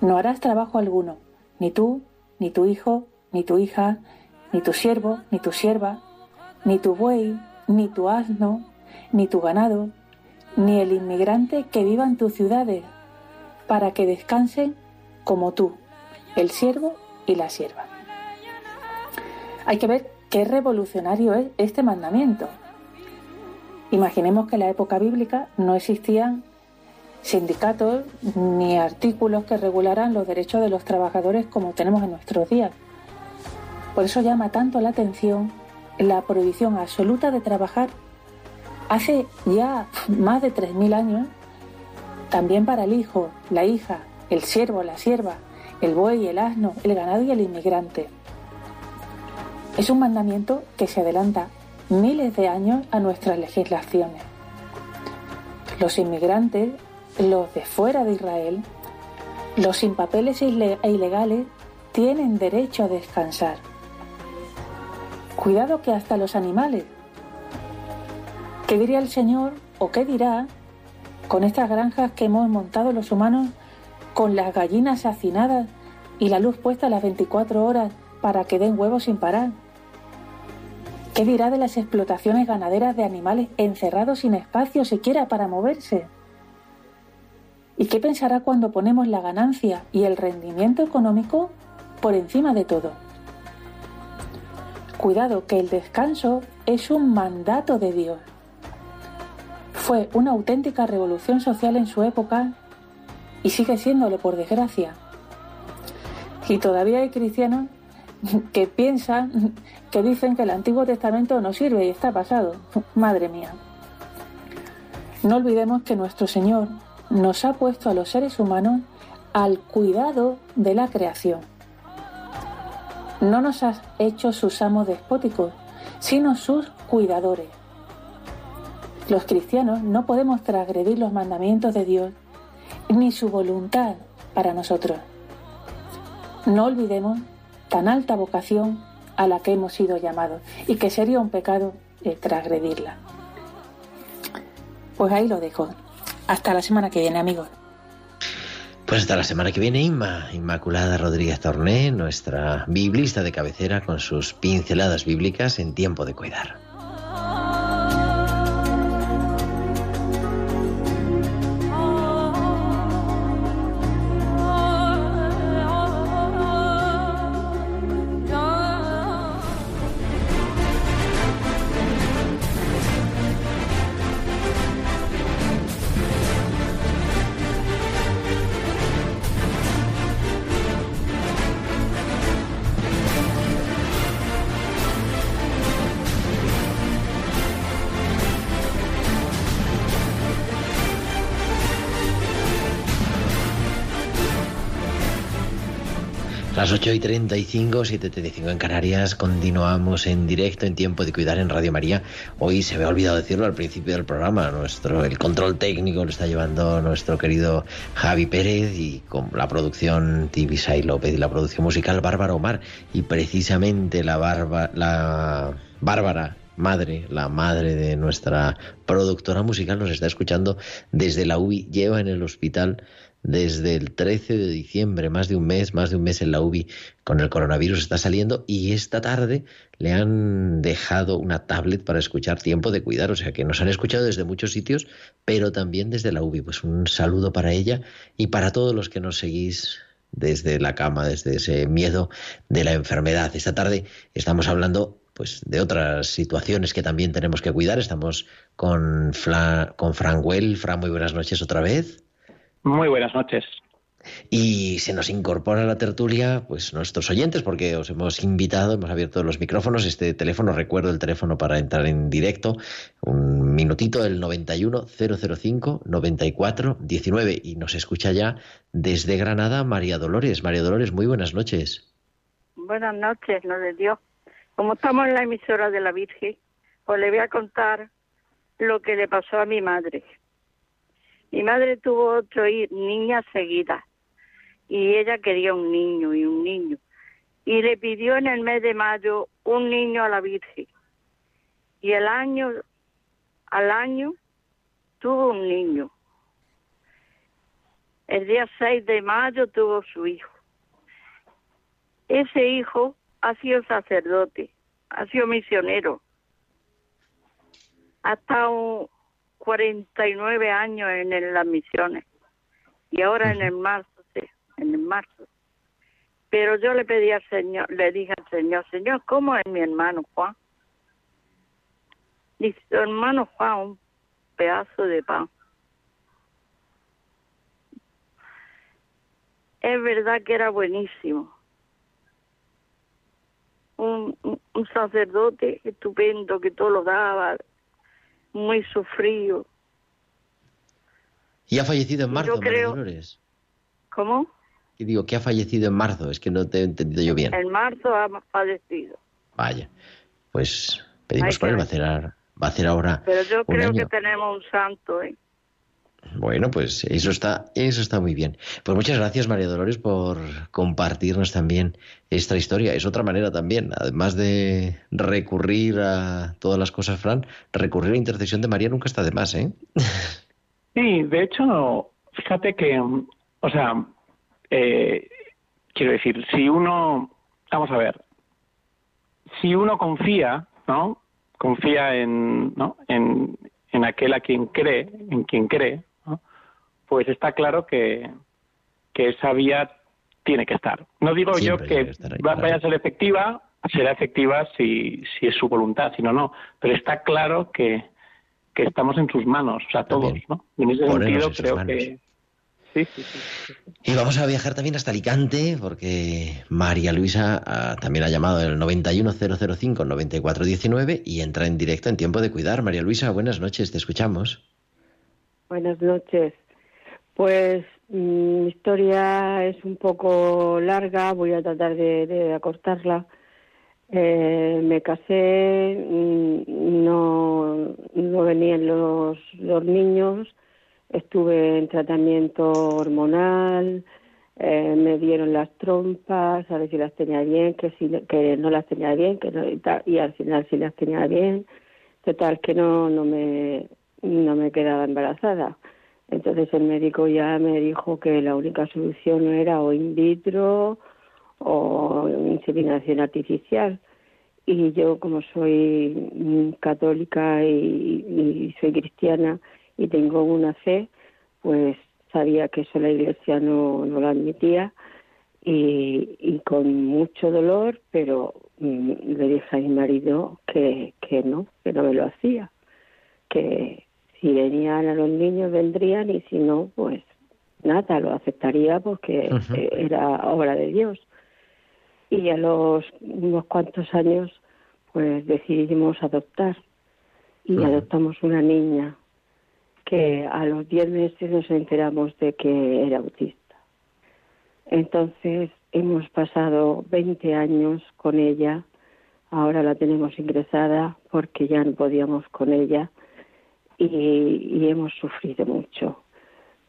No harás trabajo alguno, ni tú, ni tu hijo, ni tu hija, ni tu siervo, ni tu sierva, ni tu buey, ni tu asno, ni tu ganado, ni el inmigrante que viva en tus ciudades, para que descansen como tú, el siervo y la sierva. Hay que ver qué revolucionario es este mandamiento. Imaginemos que en la época bíblica no existían sindicatos ni artículos que regularan los derechos de los trabajadores como tenemos en nuestros días. Por eso llama tanto la atención la prohibición absoluta de trabajar hace ya más de 3.000 años, también para el hijo, la hija, el siervo, la sierva, el buey, el asno, el ganado y el inmigrante. Es un mandamiento que se adelanta miles de años a nuestras legislaciones. Los inmigrantes, los de fuera de Israel, los sin papeles e ilegales tienen derecho a descansar. Cuidado que hasta los animales. ¿Qué diría el Señor o qué dirá con estas granjas que hemos montado los humanos con las gallinas hacinadas y la luz puesta a las 24 horas para que den huevos sin parar? ¿Qué dirá de las explotaciones ganaderas de animales encerrados sin espacio siquiera para moverse? ¿Y qué pensará cuando ponemos la ganancia y el rendimiento económico por encima de todo? Cuidado que el descanso es un mandato de Dios. Fue una auténtica revolución social en su época y sigue siéndolo por desgracia. Y todavía hay cristianos que piensan, que dicen que el Antiguo Testamento no sirve y está pasado. Madre mía. No olvidemos que nuestro Señor nos ha puesto a los seres humanos al cuidado de la creación. No nos ha hecho sus amos despóticos, sino sus cuidadores. Los cristianos no podemos transgredir los mandamientos de Dios ni su voluntad para nosotros. No olvidemos tan alta vocación a la que hemos sido llamados y que sería un pecado eh, transgredirla. Pues ahí lo dejo. Hasta la semana que viene, amigos. Pues hasta la semana que viene, Inma, Inmaculada Rodríguez Torné, nuestra biblista de cabecera con sus pinceladas bíblicas en tiempo de cuidar. Las 8 y 35, 7.35 en Canarias, continuamos en directo en Tiempo de Cuidar en Radio María. Hoy se me ha olvidado decirlo al principio del programa, nuestro el control técnico lo está llevando nuestro querido Javi Pérez y con la producción Tibisay López y la producción musical Bárbara Omar y precisamente la, barba, la Bárbara madre, la madre de nuestra productora musical, nos está escuchando desde la UBI, lleva en el hospital desde el 13 de diciembre, más de un mes, más de un mes en la UBI con el coronavirus está saliendo y esta tarde le han dejado una tablet para escuchar tiempo de cuidar, o sea que nos han escuchado desde muchos sitios, pero también desde la UBI. Pues un saludo para ella y para todos los que nos seguís desde la cama, desde ese miedo de la enfermedad. Esta tarde estamos hablando pues de otras situaciones que también tenemos que cuidar. Estamos con, con Fran Well. Fran, muy buenas noches otra vez. Muy buenas noches. Y se nos incorpora a la tertulia, pues nuestros oyentes, porque os hemos invitado, hemos abierto los micrófonos. Este teléfono, recuerdo el teléfono para entrar en directo, un minutito, el 91 005 94 19. Y nos escucha ya desde Granada María Dolores. María Dolores, muy buenas noches. Buenas noches, no de Dios. Como estamos en la emisora de la Virgen, pues le voy a contar lo que le pasó a mi madre. Mi madre tuvo ocho niñas seguidas y ella quería un niño y un niño. Y le pidió en el mes de mayo un niño a la Virgen. Y el año, al año, tuvo un niño. El día 6 de mayo tuvo su hijo. Ese hijo ha sido sacerdote, ha sido misionero. Ha estado 49 años en, en las misiones y ahora en el marzo, sí, en el marzo. Pero yo le pedí al Señor, le dije al Señor, Señor, ¿cómo es mi hermano Juan? Dice, hermano Juan, un pedazo de pan. Es verdad que era buenísimo un, un sacerdote estupendo que todo lo daba, muy sufrido. Y ha fallecido en marzo, Yo creo- Dolores. ¿Cómo? Y digo que ha fallecido en marzo, es que no te he entendido yo bien. En marzo ha fallecido. Vaya, pues pedimos por él, va a hacer, a- va a hacer ahora Pero yo un creo que tenemos un santo, ¿eh? Bueno, pues eso está, eso está muy bien. Pues muchas gracias, María Dolores, por compartirnos también esta historia. Es otra manera también, además de recurrir a todas las cosas, Fran, recurrir a la intercesión de María nunca está de más, ¿eh? Sí, de hecho, fíjate que, o sea, eh, quiero decir, si uno, vamos a ver, si uno confía, ¿no? Confía en, ¿no? en, en aquel a quien cree, en quien cree. Pues está claro que, que esa vía tiene que estar. No digo Siempre yo que ahí, claro. vaya a ser efectiva, será efectiva si, si es su voluntad, si no, no. Pero está claro que, que estamos en sus manos, o sea, todos, También. ¿no? Y en ese Ponernos sentido en creo manos. que... Sí, sí, sí. Y vamos a viajar también hasta Alicante, porque María Luisa ah, también ha llamado el 91005-9419 y entra en directo en tiempo de cuidar. María Luisa, buenas noches, te escuchamos. Buenas noches. Pues mm, mi historia es un poco larga, voy a tratar de, de acortarla. Eh, me casé, mm, no, no venían los, los niños, estuve en tratamiento hormonal, eh, me dieron las trompas, a ver si las tenía bien, que, si, que no las tenía bien, que no, y, al final sí las tenía bien. Total, que no, no, me, no me quedaba embarazada. Entonces el médico ya me dijo que la única solución era o in vitro o inseminación artificial. Y yo, como soy católica y, soy cristiana y tengo una fe, pues sabía que eso la iglesia no, no lo admitía y, y con mucho dolor, pero mm, le dije a mi marido que, que no, que no me lo hacía, que si venían a los niños vendrían y si no, pues nada, lo aceptaría porque eh, era obra de Dios. Y a los unos cuantos años, pues decidimos adoptar. Y adoptamos una niña que a los 10 meses nos enteramos de que era autista. Entonces hemos pasado 20 años con ella, ahora la tenemos ingresada porque ya no podíamos con ella y, y hemos sufrido mucho.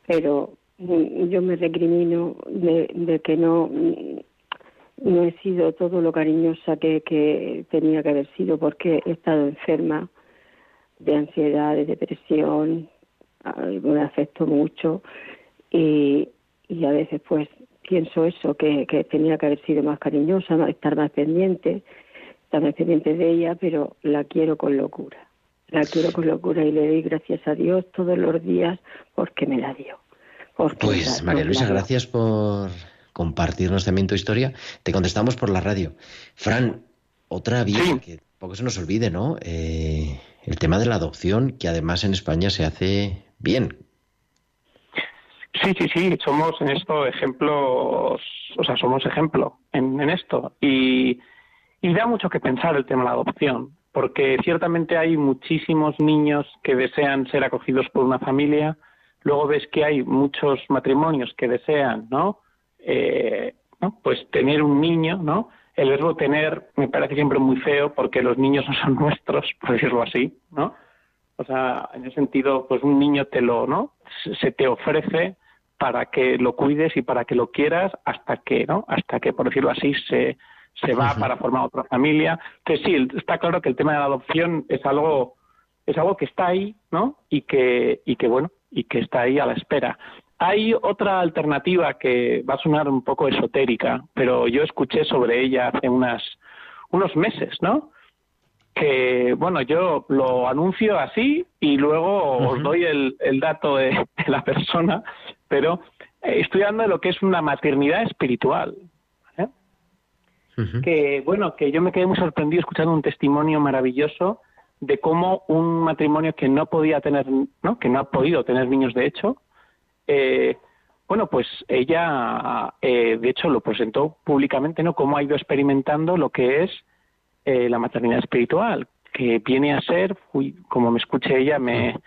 Pero mm, yo me recrimino de, de que no, no he sido todo lo cariñosa que, tenía que haber sido porque he estado enferma de ansiedad, de depresión, me afectó mucho y, y a veces pues pienso eso, que, que tenía que haber sido más cariñosa, estar más pendiente, estar más pendiente de ella, pero la quiero con locura. La quiero con locura y le doy gracias a Dios todos los días porque me la dio. Porque Pues la- María Luisa, la gracias por compartirnos también tu historia. Te contestamos por la radio. Fran, otra vía Sí. que poco se nos olvide, ¿no? Eh, el tema de la adopción, que además en España se hace bien. Sí, sí, sí, somos en esto ejemplos, o sea, somos ejemplo en, en esto. Y, y da mucho que pensar el tema de la adopción, porque ciertamente hay muchísimos niños que desean ser acogidos por una familia, luego ves que hay muchos matrimonios que desean, ¿no? Eh, ¿no? Pues tener un niño, ¿no? El verbo tener me parece siempre muy feo porque los niños no son nuestros, por decirlo así, ¿no? O sea, en ese sentido, pues un niño te lo, ¿no? Se- te ofrece para que lo cuides y para que lo quieras hasta que, ¿no? Hasta que, por decirlo así, se, se va para formar otra familia. Entonces sí, está claro que el tema de la adopción es algo, es algo que está ahí, ¿no? Y que, y que bueno, y que está ahí a la espera. Hay otra alternativa que va a sonar un poco esotérica, pero yo escuché sobre ella hace unas, unos meses, ¿no? que, bueno, yo lo anuncio así y luego os doy el, el dato de, de la persona, pero estoy hablando de lo que es una maternidad espiritual. Que, bueno, que yo me quedé muy sorprendido escuchando un testimonio maravilloso de cómo un matrimonio que no podía tener, ¿no? que no ha podido tener niños de hecho, eh, bueno, pues ella, eh, de hecho, lo presentó públicamente, ¿no? Cómo ha ido experimentando lo que es eh, la maternidad espiritual, que viene a ser, uy, como me escuche ella, me,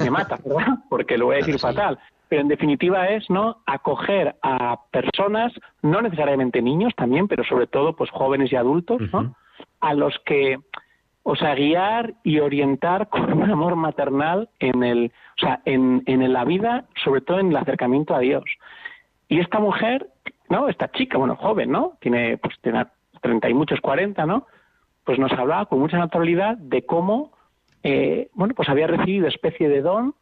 me mata, ¿verdad? Porque lo voy a decir fatal. Pero en definitiva es, ¿no? Acoger a personas, no necesariamente niños también, pero sobre todo, pues jóvenes y adultos, ¿no? A los que, o sea, guiar y orientar con un amor maternal en el, o sea, en, en la vida, sobre todo en el acercamiento a Dios. Y esta mujer, ¿no? Esta chica, bueno, joven, ¿no? Tiene, pues, tiene treinta y muchos, cuarenta, ¿no? Pues nos hablaba con mucha naturalidad de cómo, eh, bueno, pues había recibido especie de don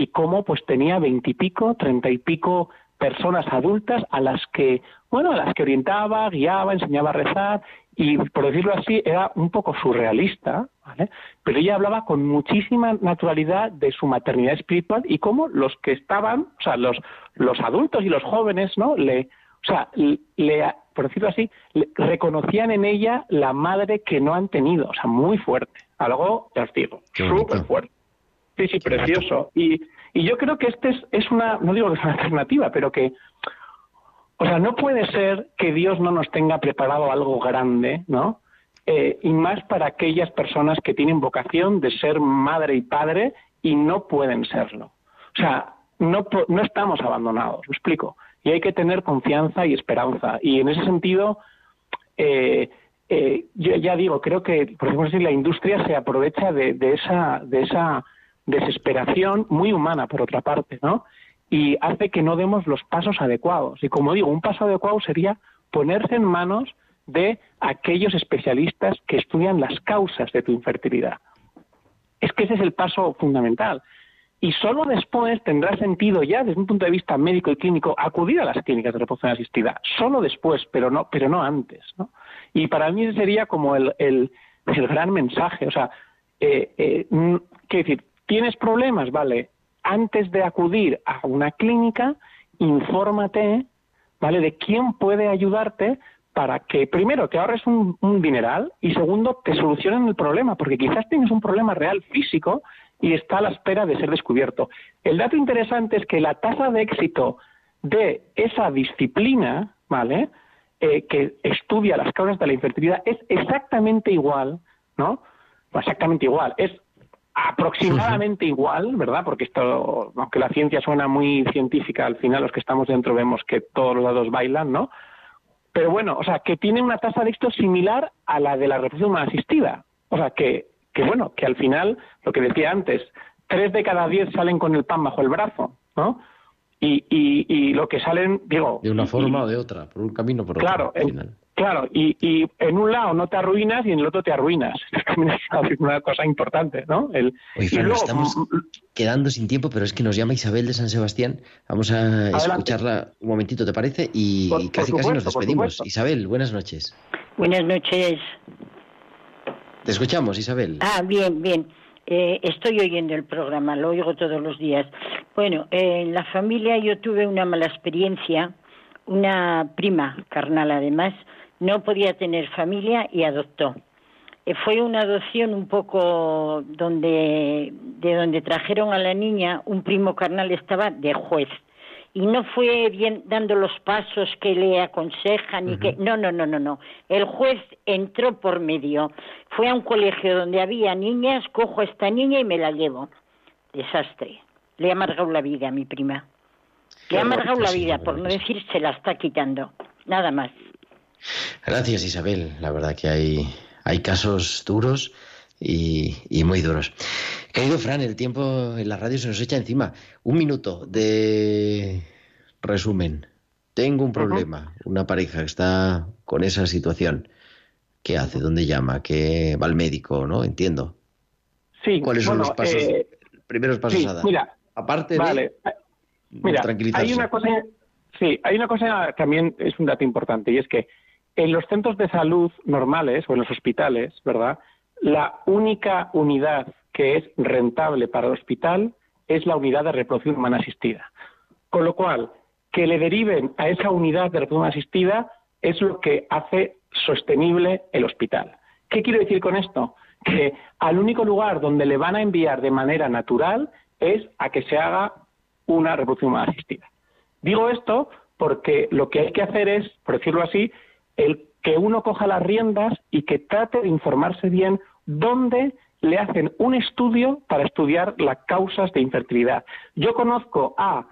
y cómo, pues, tenía veintipico, treinta y pico personas adultas a las que, bueno, a las que orientaba, guiaba, enseñaba a rezar y, por decirlo así, era un poco surrealista, ¿vale? Pero ella hablaba con muchísima naturalidad de su maternidad espiritual y cómo los que estaban, o sea, los, los adultos y los jóvenes, ¿no? Le, o sea, le, por decirlo así, le, reconocían en ella la madre que no han tenido, o sea, muy fuerte. Algo, ya os digo, súper fuerte. Sí, sí, precioso. Y, yo creo que este es, una, no digo que es una alternativa, pero que, o sea, no puede ser que Dios no nos tenga preparado algo grande, ¿no? Eh, y más para aquellas personas que tienen vocación de ser madre y padre y no pueden serlo. O sea, no, no estamos abandonados, ¿me explico? Y hay que tener confianza y esperanza. Y en ese sentido, eh, eh, yo ya digo, creo que, por ejemplo, si la industria se aprovecha de, esa, de esa desesperación muy humana, por otra parte, ¿no? Y hace que no demos los pasos adecuados. Y como digo, un paso adecuado sería ponerse en manos de aquellos especialistas que estudian las causas de tu infertilidad. Es que ese es el paso fundamental. Y solo después tendrá sentido ya desde un punto de vista médico y clínico acudir a las clínicas de reproducción asistida. Solo después, pero no, pero no antes. ¿no? Y para mí ese sería como el, el, gran mensaje. O sea, eh, eh, ¿qué decir? ¿Tienes problemas? Vale. Antes de acudir a una clínica, infórmate, ¿vale? De quién puede ayudarte para que, primero, te ahorres un, dineral y, segundo, te solucionen el problema, porque quizás tienes un problema real físico y está a la espera de ser descubierto. El dato interesante es que la tasa de éxito de esa disciplina, ¿vale? Eh, que estudia las causas de la infertilidad es exactamente igual, ¿no? Exactamente igual. Es aproximadamente igual, ¿verdad? Porque esto, aunque la ciencia suena muy científica, al final los que estamos dentro vemos que todos los dados bailan, ¿no? Pero bueno, o sea, que tiene una tasa de éxito similar a la de la reproducción asistida. O sea, que, que bueno, que al final, lo que decía antes, tres de cada diez salen con el pan bajo el brazo, ¿no? Y, y, y lo que salen, digo... De una forma y, o de otra, por un camino o por claro, otro. Claro, Claro, y, y en un lado no te arruinas y en el otro te arruinas. También es una cosa importante, ¿no? El, Oye, y luego, estamos mm, mm, quedando sin tiempo, pero es que nos llama Isabel de San Sebastián. Vamos a escucharla un momentito, ¿te parece? Y Por- casi por casi nos despedimos. Isabel, buenas noches. Buenas noches. Te escuchamos, Isabel. Ah, bien, bien. Eh, estoy oyendo el programa, lo oigo todos los días. Bueno, eh, en la familia yo tuve una mala experiencia. Una prima carnal, además, no podía tener familia y adoptó. Eh, fue una adopción un poco donde de donde trajeron a la niña, un primo carnal estaba de juez. Y no fue bien dando los pasos que le aconsejan y que no no no no no. El juez entró por medio fue a un colegio donde había niñas cojo a esta niña y me la llevo. Desastre. Le ha amargado la vida a mi prima. Le ha amargado la vida por no decir se la está quitando. Nada más Gracias, Isabel. La verdad que hay, hay casos duros y, y muy duros. Querido Fran, el tiempo en la radio se nos echa encima. Un minuto de resumen. Tengo un problema, una pareja que está con esa situación. ¿Qué hace? ¿Dónde llama? ¿Qué va al médico? ¿No? Entiendo. sí, ¿Cuáles son los pasos, eh, primeros pasos sí, a dar? mira, Aparte vale. de Mira, tranquilizarse. hay una cosa, sí, hay una cosa también es un dato importante y es que en los centros de salud normales o en los hospitales, ¿verdad? La única unidad que es rentable para el hospital es la unidad de reproducción humana asistida. Con lo cual, que le deriven a esa unidad de reproducción asistida es lo que hace sostenible el hospital. ¿Qué quiero decir con esto? Que al único lugar donde le van a enviar de manera natural es a que se haga una reproducción humana asistida. Digo esto porque lo que hay que hacer es, por decirlo así, el que uno coja las riendas y que trate de informarse bien dónde le hacen un estudio para estudiar las causas de infertilidad. Yo conozco a,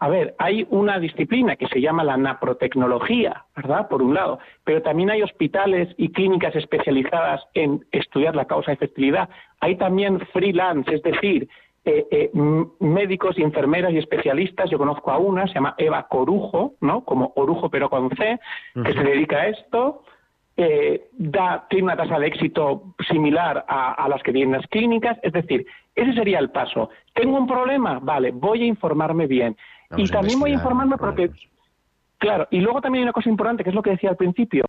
a ver, hay una disciplina que se llama la naprotecnología, ¿verdad? Por un lado, pero también hay hospitales y clínicas especializadas en estudiar la causa de infertilidad. Hay también freelance, es decir, eh, eh, médicos y enfermeras y especialistas. Yo conozco a una, se llama Eva Corujo, ¿no? Como Orujo pero con C, que se dedica a esto. Eh, da, tiene una tasa de éxito similar a, a las que tienen las clínicas. Es decir, ese sería el paso. ¿Tengo un problema? Vale, voy a informarme bien. Vamos y también voy a informarme porque. Claro, y luego también hay una cosa importante, que es lo que decía al principio.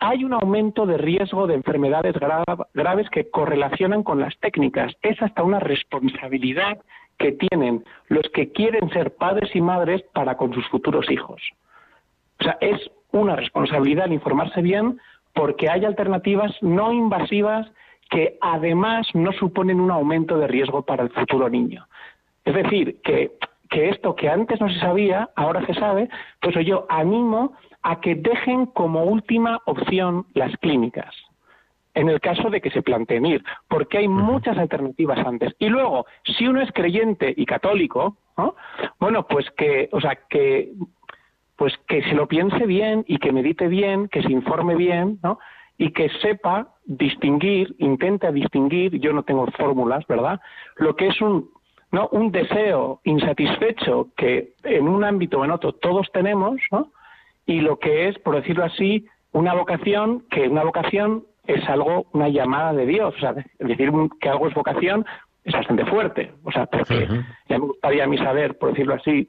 Hay un aumento de riesgo de enfermedades gra- graves que correlacionan con las técnicas. Es hasta una responsabilidad que tienen los que quieren ser padres y madres para con sus futuros hijos. O sea, es una responsabilidad el informarse bien porque hay alternativas no invasivas que además no suponen un aumento de riesgo para el futuro niño. Es decir, que, que esto que antes no se sabía, ahora se sabe, pues yo animo a que dejen como última opción las clínicas, en el caso de que se planteen ir, porque hay muchas alternativas antes. Y luego, si uno es creyente y católico, ¿no? bueno, pues que, o sea, que pues que se lo piense bien y que medite bien, que se informe bien, ¿no? Y que sepa distinguir, intente distinguir, yo no tengo fórmulas, ¿verdad? Lo que es un, ¿no? un deseo insatisfecho que en un ámbito o en otro todos tenemos, ¿no? Y lo que es, por decirlo así, una vocación, que una vocación es algo, una llamada de Dios. O sea, decir que algo es vocación es bastante fuerte. O sea, porque ya me gustaría a mí saber, por decirlo así,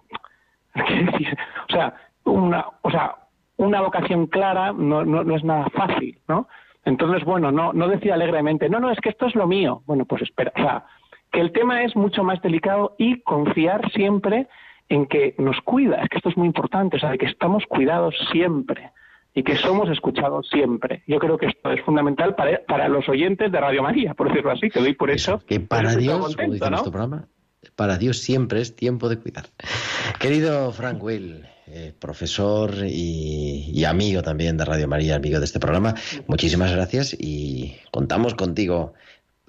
¿qué decir? o sea, una, o sea, una vocación clara no, no, no es nada fácil, ¿no? Entonces, bueno, no, no decir alegremente, no, no, es que esto es lo mío. Bueno, pues espera, o sea, que el tema es mucho más delicado y confiar siempre en que nos cuida, es que esto es muy importante, o sea, de que estamos cuidados siempre y que somos escuchados siempre. Yo creo que esto es fundamental para, para los oyentes de Radio María, por decirlo así, que doy por eso. Que para Dios, como dice ¿no? nuestro programa, para Dios siempre es tiempo de cuidar. Querido Frank Will, eh, profesor y, y amigo también de Radio María, amigo de este programa, muchísimas gracias y contamos contigo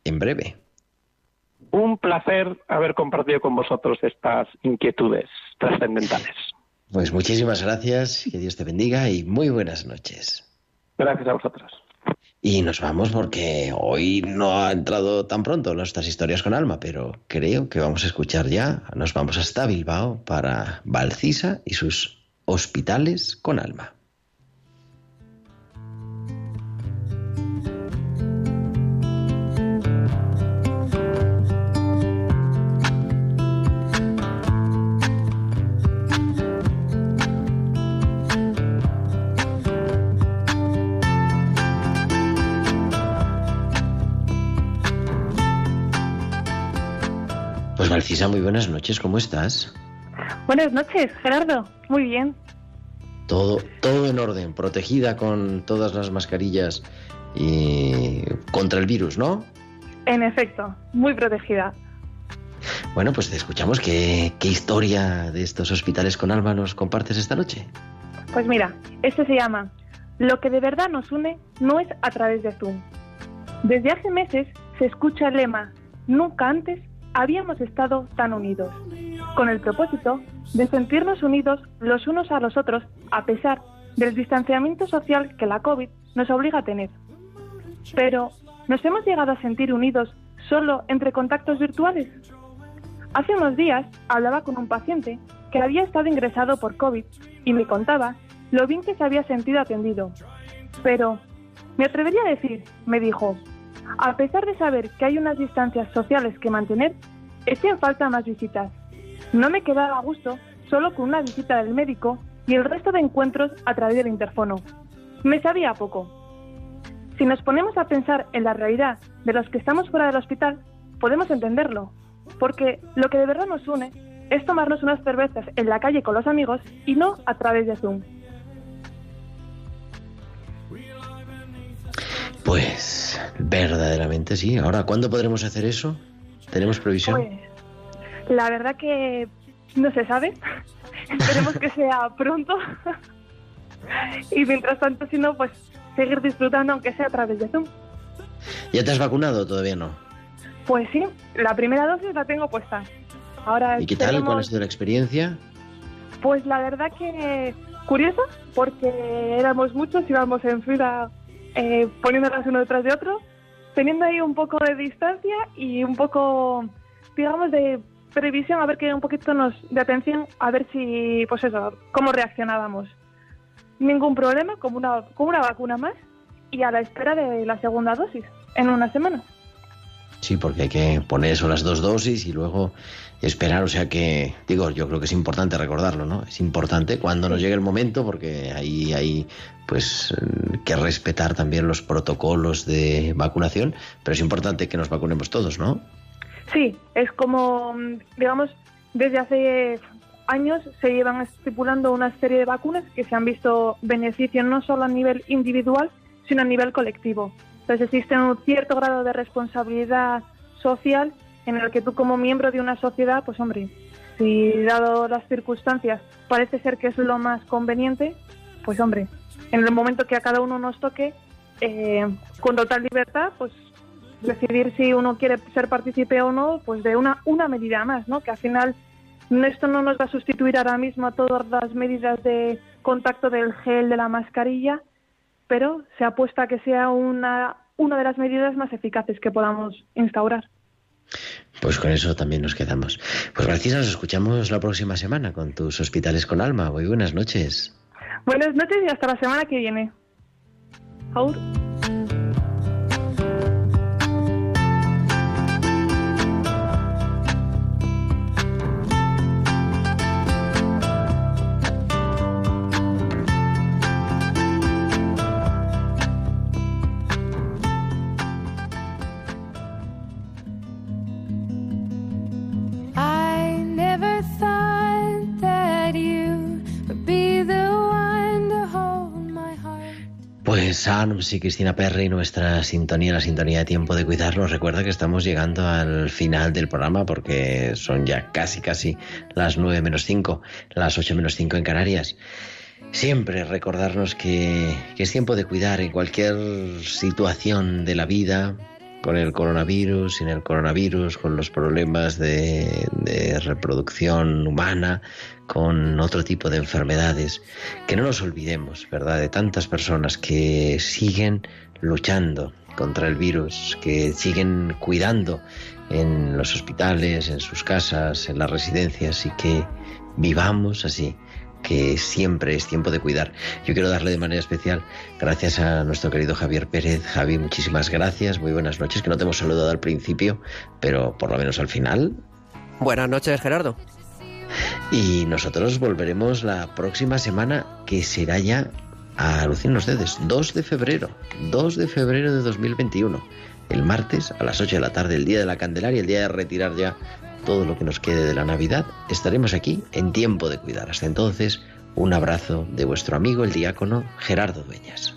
en breve. Un placer haber compartido con vosotros estas inquietudes trascendentales. Pues muchísimas gracias, que Dios te bendiga y muy buenas noches. Gracias a vosotros. Y nos vamos porque hoy no ha entrado tan pronto nuestras historias con alma, pero creo que vamos a escuchar ya. Nos vamos hasta Bilbao para Valcisa y sus hospitales con alma. Narcisa, muy buenas noches, ¿cómo estás? Buenas noches, Gerardo. Muy bien. Todo, todo en orden, protegida con todas las mascarillas y contra el virus, ¿no? En efecto, muy protegida. Bueno, pues te escuchamos. ¿Qué, qué historia de estos hospitales con alma nos compartes esta noche? Pues mira, este se llama Lo que de verdad nos une no es a través de Zoom. Desde hace meses se escucha el lema Nunca antes habíamos estado tan unidos, con el propósito de sentirnos unidos los unos a los otros a pesar del distanciamiento social que la COVID nos obliga a tener. Pero, ¿nos hemos llegado a sentir unidos solo entre contactos virtuales? Hace unos días hablaba con un paciente que había estado ingresado por COVID y me contaba lo bien que se había sentido atendido. Pero, me atrevería a decir, me dijo, a pesar de saber que hay unas distancias sociales que mantener, eché en falta más visitas. No me quedaba a gusto solo con una visita del médico y el resto de encuentros a través del interfono. Me sabía poco. Si nos ponemos a pensar en la realidad de los que estamos fuera del hospital, podemos entenderlo, porque lo que de verdad nos une es tomarnos unas cervezas en la calle con los amigos y no a través de Zoom. Pues verdaderamente sí. Ahora, ¿cuándo podremos hacer eso? ¿Tenemos previsión? Pues la verdad que no se sabe. Esperemos que sea pronto. y mientras tanto, si no, pues seguir disfrutando aunque sea a través de Zoom. ¿Ya te has vacunado todavía no? Pues sí, la primera dosis la tengo puesta. Ahora ¿Y qué tal? tenemos- ¿Cuál ha sido la experiencia? Pues la verdad que curioso, porque éramos muchos, íbamos en fila eh, poniéndolas uno detrás de otro, teniendo ahí un poco de distancia y un poco, digamos, de previsión, a ver que un poquito nos de atención, a ver si, pues eso, cómo reaccionábamos. Ningún problema, como una, como una vacuna más, y a la espera de la segunda dosis, en una semana. Sí, porque hay que poner eso las dos dosis y luego esperar. O sea que, digo, yo creo que es importante recordarlo, ¿no? Es importante cuando nos llegue el momento, porque ahí hay, pues, que respetar también los protocolos de vacunación, pero es importante que nos vacunemos todos, ¿no? Sí, es como, digamos, desde hace años se llevan estipulando una serie de vacunas que se han visto beneficios no solo a nivel individual, sino a nivel colectivo. Entonces existe un cierto grado de responsabilidad social en el que tú como miembro de una sociedad, pues hombre, si dado las circunstancias parece ser que es lo más conveniente, pues hombre, en el momento que a cada uno nos toque, eh, con total libertad, pues decidir si uno quiere ser partícipe o no, pues de una, una medida más, ¿no? Que al final esto no nos va a sustituir ahora mismo a todas las medidas de contacto del gel, de la mascarilla, pero se apuesta a que sea una, una de las medidas más eficaces que podamos instaurar. Pues con eso también nos quedamos. Pues Narcisa, nos escuchamos la próxima semana con tus hospitales con alma. Muy buenas noches. Buenas noches y hasta la semana que viene. Aur. Arms y Cristina Perry, nuestra sintonía, la sintonía de tiempo de cuidarnos. Recuerda que estamos llegando al final del programa porque son ya casi, casi las 9 menos 5, las 8 menos 5 en Canarias. Siempre recordarnos que, que es tiempo de cuidar en cualquier situación de la vida, con el coronavirus, sin el coronavirus, con los problemas de, de reproducción humana, con otro tipo de enfermedades. Que no nos olvidemos, ¿verdad?, de tantas personas que siguen luchando contra el virus, que siguen cuidando en los hospitales, en sus casas, en las residencias y que vivamos así que siempre es tiempo de cuidar. Yo quiero darle de manera especial gracias a nuestro querido Javier Pérez. Javi, muchísimas gracias, muy buenas noches, que no te hemos saludado al principio, pero por lo menos al final. Buenas noches, Gerardo. Y nosotros volveremos la próxima semana, que será ya, alucinen ustedes, 2 de febrero, 2 de febrero de 2021. el martes a las 8 de la tarde, el día de la Candelaria, el día de retirar ya todo lo que nos quede de la Navidad. Estaremos aquí en tiempo de cuidar. Hasta entonces, un abrazo de vuestro amigo el diácono Gerardo Dueñas.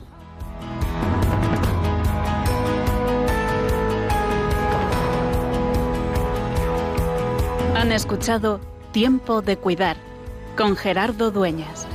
Han escuchado Tiempo de Cuidar con Gerardo Dueñas.